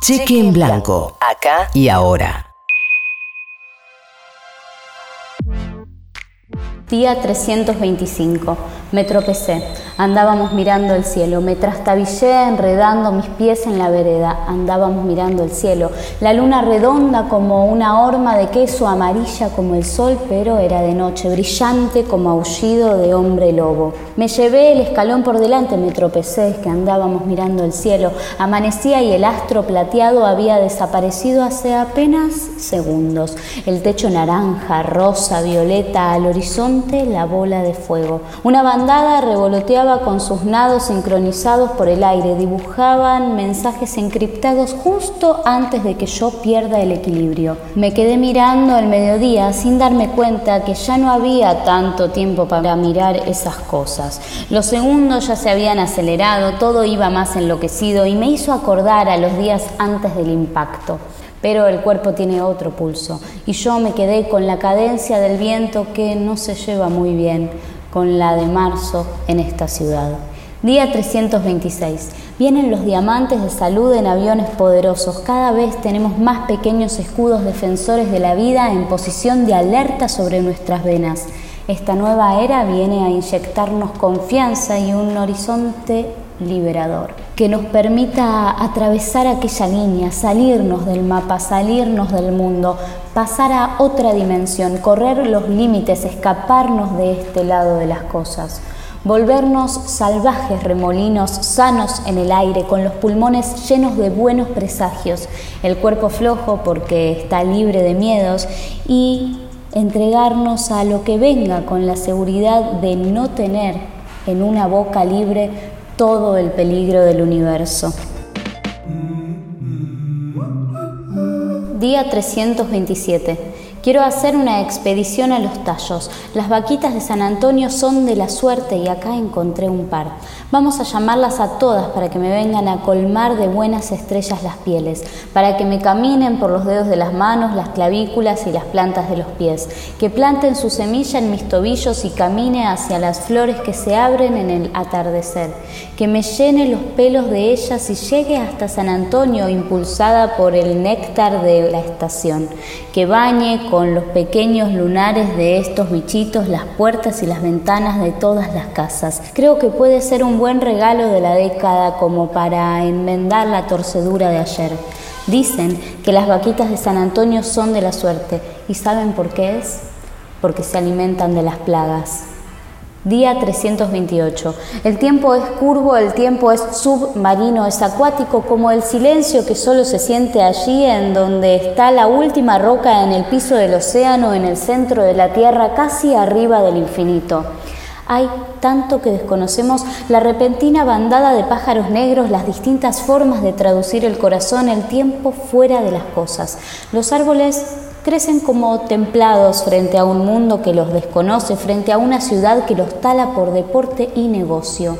Cheque en blanco, acá y ahora. Día 325. Me tropecé. Andábamos mirando el cielo. Me trastabillé enredando mis pies en la vereda. Andábamos mirando el cielo. La luna redonda como una horma de queso, amarilla como el sol, pero era de noche, brillante como aullido de hombre lobo. Me llevé el escalón por delante, me tropecé, es que andábamos mirando el cielo. Amanecía y el astro plateado había desaparecido hace apenas segundos. El techo naranja, rosa, violeta, al horizonte la bola de fuego. Una bandada revoloteaba con sus nados sincronizados por el aire, dibujaban mensajes encriptados justo antes de que yo pierda el equilibrio. Me quedé mirando el mediodía sin darme cuenta que ya no había tanto tiempo para mirar esas cosas. Los segundos ya se habían acelerado, todo iba más enloquecido y me hizo acordar a los días antes del impacto pero el cuerpo tiene otro pulso y yo me quedé con la cadencia del viento que no se lleva muy bien con la de marzo en esta ciudad. Día 326. Vienen los diamantes de salud en aviones poderosos. Cada vez tenemos más pequeños escudos defensores de la vida en posición de alerta sobre nuestras venas. Esta nueva era viene a inyectarnos confianza y un horizonte liberador que nos permita atravesar aquella línea, salirnos del mapa, salirnos del mundo, pasar a otra dimensión, correr los límites, escaparnos de este lado de las cosas, volvernos salvajes remolinos, sanos en el aire, con los pulmones llenos de buenos presagios, el cuerpo flojo porque está libre de miedos y entregarnos a lo que venga con la seguridad de no tener en una boca libre todo el peligro del universo. Día 327. Quiero hacer una expedición a los tallos. Las vaquitas de San Antonio son de la suerte y acá encontré un par. Vamos a llamarlas a todas para que me vengan a colmar de buenas estrellas las pieles, para que me caminen por los dedos de las manos, las clavículas y las plantas de los pies, que planten su semilla en mis tobillos y camine hacia las flores que se abren en el atardecer, que me llene los pelos de ellas y llegue hasta San Antonio impulsada por el néctar de la estación, que bañe con los pequeños lunares de estos bichitos las puertas y las ventanas de todas las casas. Creo que puede ser un buen regalo de la década como para enmendar la torcedura de ayer. Dicen que las vaquitas de San Antonio son de la suerte. ¿Y saben por qué es? Porque se alimentan de las plagas. Día 328. El tiempo es curvo, el tiempo es submarino, es acuático como el silencio que solo se siente allí en donde está la última roca en el piso del océano, en el centro de la Tierra, casi arriba del infinito. Hay tanto que desconocemos la repentina bandada de pájaros negros, las distintas formas de traducir el corazón, el tiempo fuera de las cosas. Los árboles crecen como templados frente a un mundo que los desconoce, frente a una ciudad que los tala por deporte y negocio.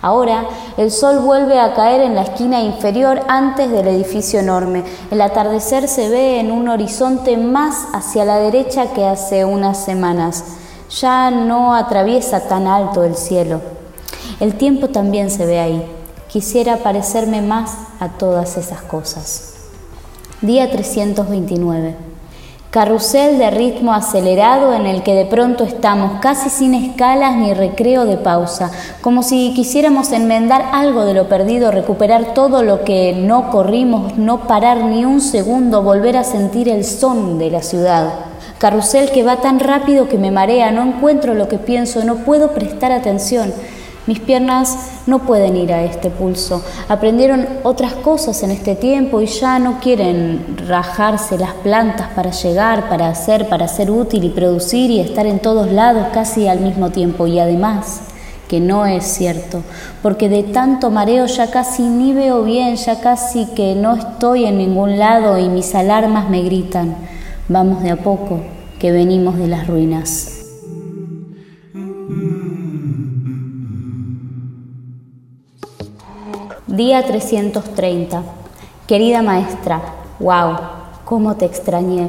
Ahora el sol vuelve a caer en la esquina inferior antes del edificio enorme. El atardecer se ve en un horizonte más hacia la derecha que hace unas semanas ya no atraviesa tan alto el cielo. El tiempo también se ve ahí. Quisiera parecerme más a todas esas cosas. Día 329. Carrusel de ritmo acelerado en el que de pronto estamos casi sin escalas ni recreo de pausa, como si quisiéramos enmendar algo de lo perdido, recuperar todo lo que no corrimos, no parar ni un segundo, volver a sentir el son de la ciudad. Carrusel que va tan rápido que me marea, no encuentro lo que pienso, no puedo prestar atención. Mis piernas no pueden ir a este pulso. Aprendieron otras cosas en este tiempo y ya no quieren rajarse las plantas para llegar, para hacer, para ser útil y producir y estar en todos lados casi al mismo tiempo. Y además, que no es cierto, porque de tanto mareo ya casi ni veo bien, ya casi que no estoy en ningún lado y mis alarmas me gritan. Vamos de a poco, que venimos de las ruinas. Día 330. Querida maestra, wow, cómo te extrañé.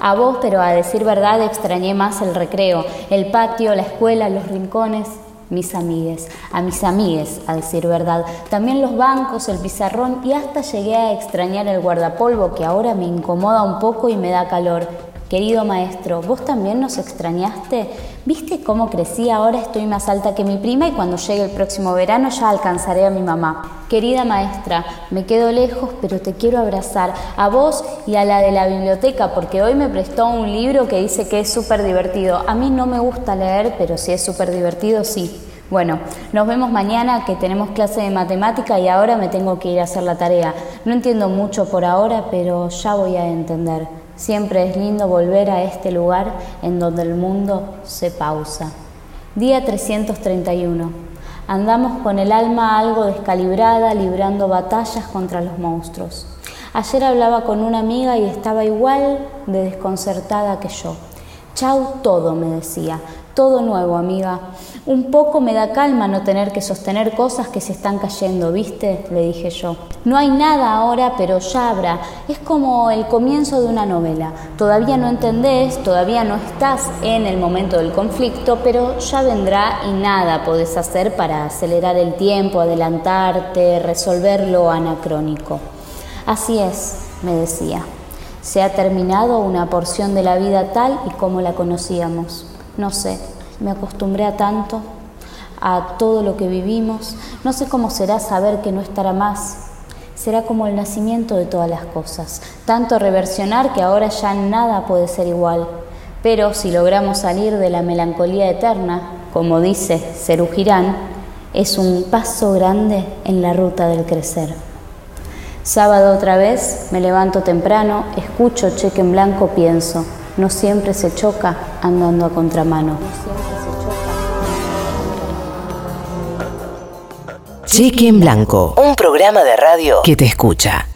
A vos, pero a decir verdad, extrañé más el recreo, el patio, la escuela, los rincones. mis amigues, a mis amigues, a decir verdad, también los bancos, el pizarrón y hasta llegué a extrañar el guardapolvo que ahora me incomoda un poco y me da calor. Querido maestro, ¿vos también nos extrañaste? ¿Viste cómo crecí? Ahora estoy más alta que mi prima y cuando llegue el próximo verano ya alcanzaré a mi mamá. Querida maestra, me quedo lejos, pero te quiero abrazar a vos y a la de la biblioteca, porque hoy me prestó un libro que dice que es súper divertido. A mí no me gusta leer, pero si es súper divertido, sí. Bueno, nos vemos mañana que tenemos clase de matemática y ahora me tengo que ir a hacer la tarea. No entiendo mucho por ahora, pero ya voy a entender. Siempre es lindo volver a este lugar en donde el mundo se pausa. Día 331. Andamos con el alma algo descalibrada, librando batallas contra los monstruos. Ayer hablaba con una amiga y estaba igual de desconcertada que yo. Chau todo, me decía. Todo nuevo, amiga. Un poco me da calma no tener que sostener cosas que se están cayendo, ¿viste? Le dije yo. No hay nada ahora, pero ya habrá. Es como el comienzo de una novela. Todavía no entendés, todavía no estás en el momento del conflicto, pero ya vendrá y nada podés hacer para acelerar el tiempo, adelantarte, resolver lo anacrónico. Así es, me decía. Se ha terminado una porción de la vida tal y como la conocíamos. No sé, me acostumbré a tanto, a todo lo que vivimos. No sé cómo será saber que no estará más. Será como el nacimiento de todas las cosas. Tanto reversionar que ahora ya nada puede ser igual. Pero si logramos salir de la melancolía eterna, como dice Cerú Girán, es un paso grande en la ruta del crecer. Sábado otra vez, me levanto temprano, escucho cheque en blanco, pienso no siempre se choca andando a contramano. Cheque en Blanco, un programa de radio que te escucha.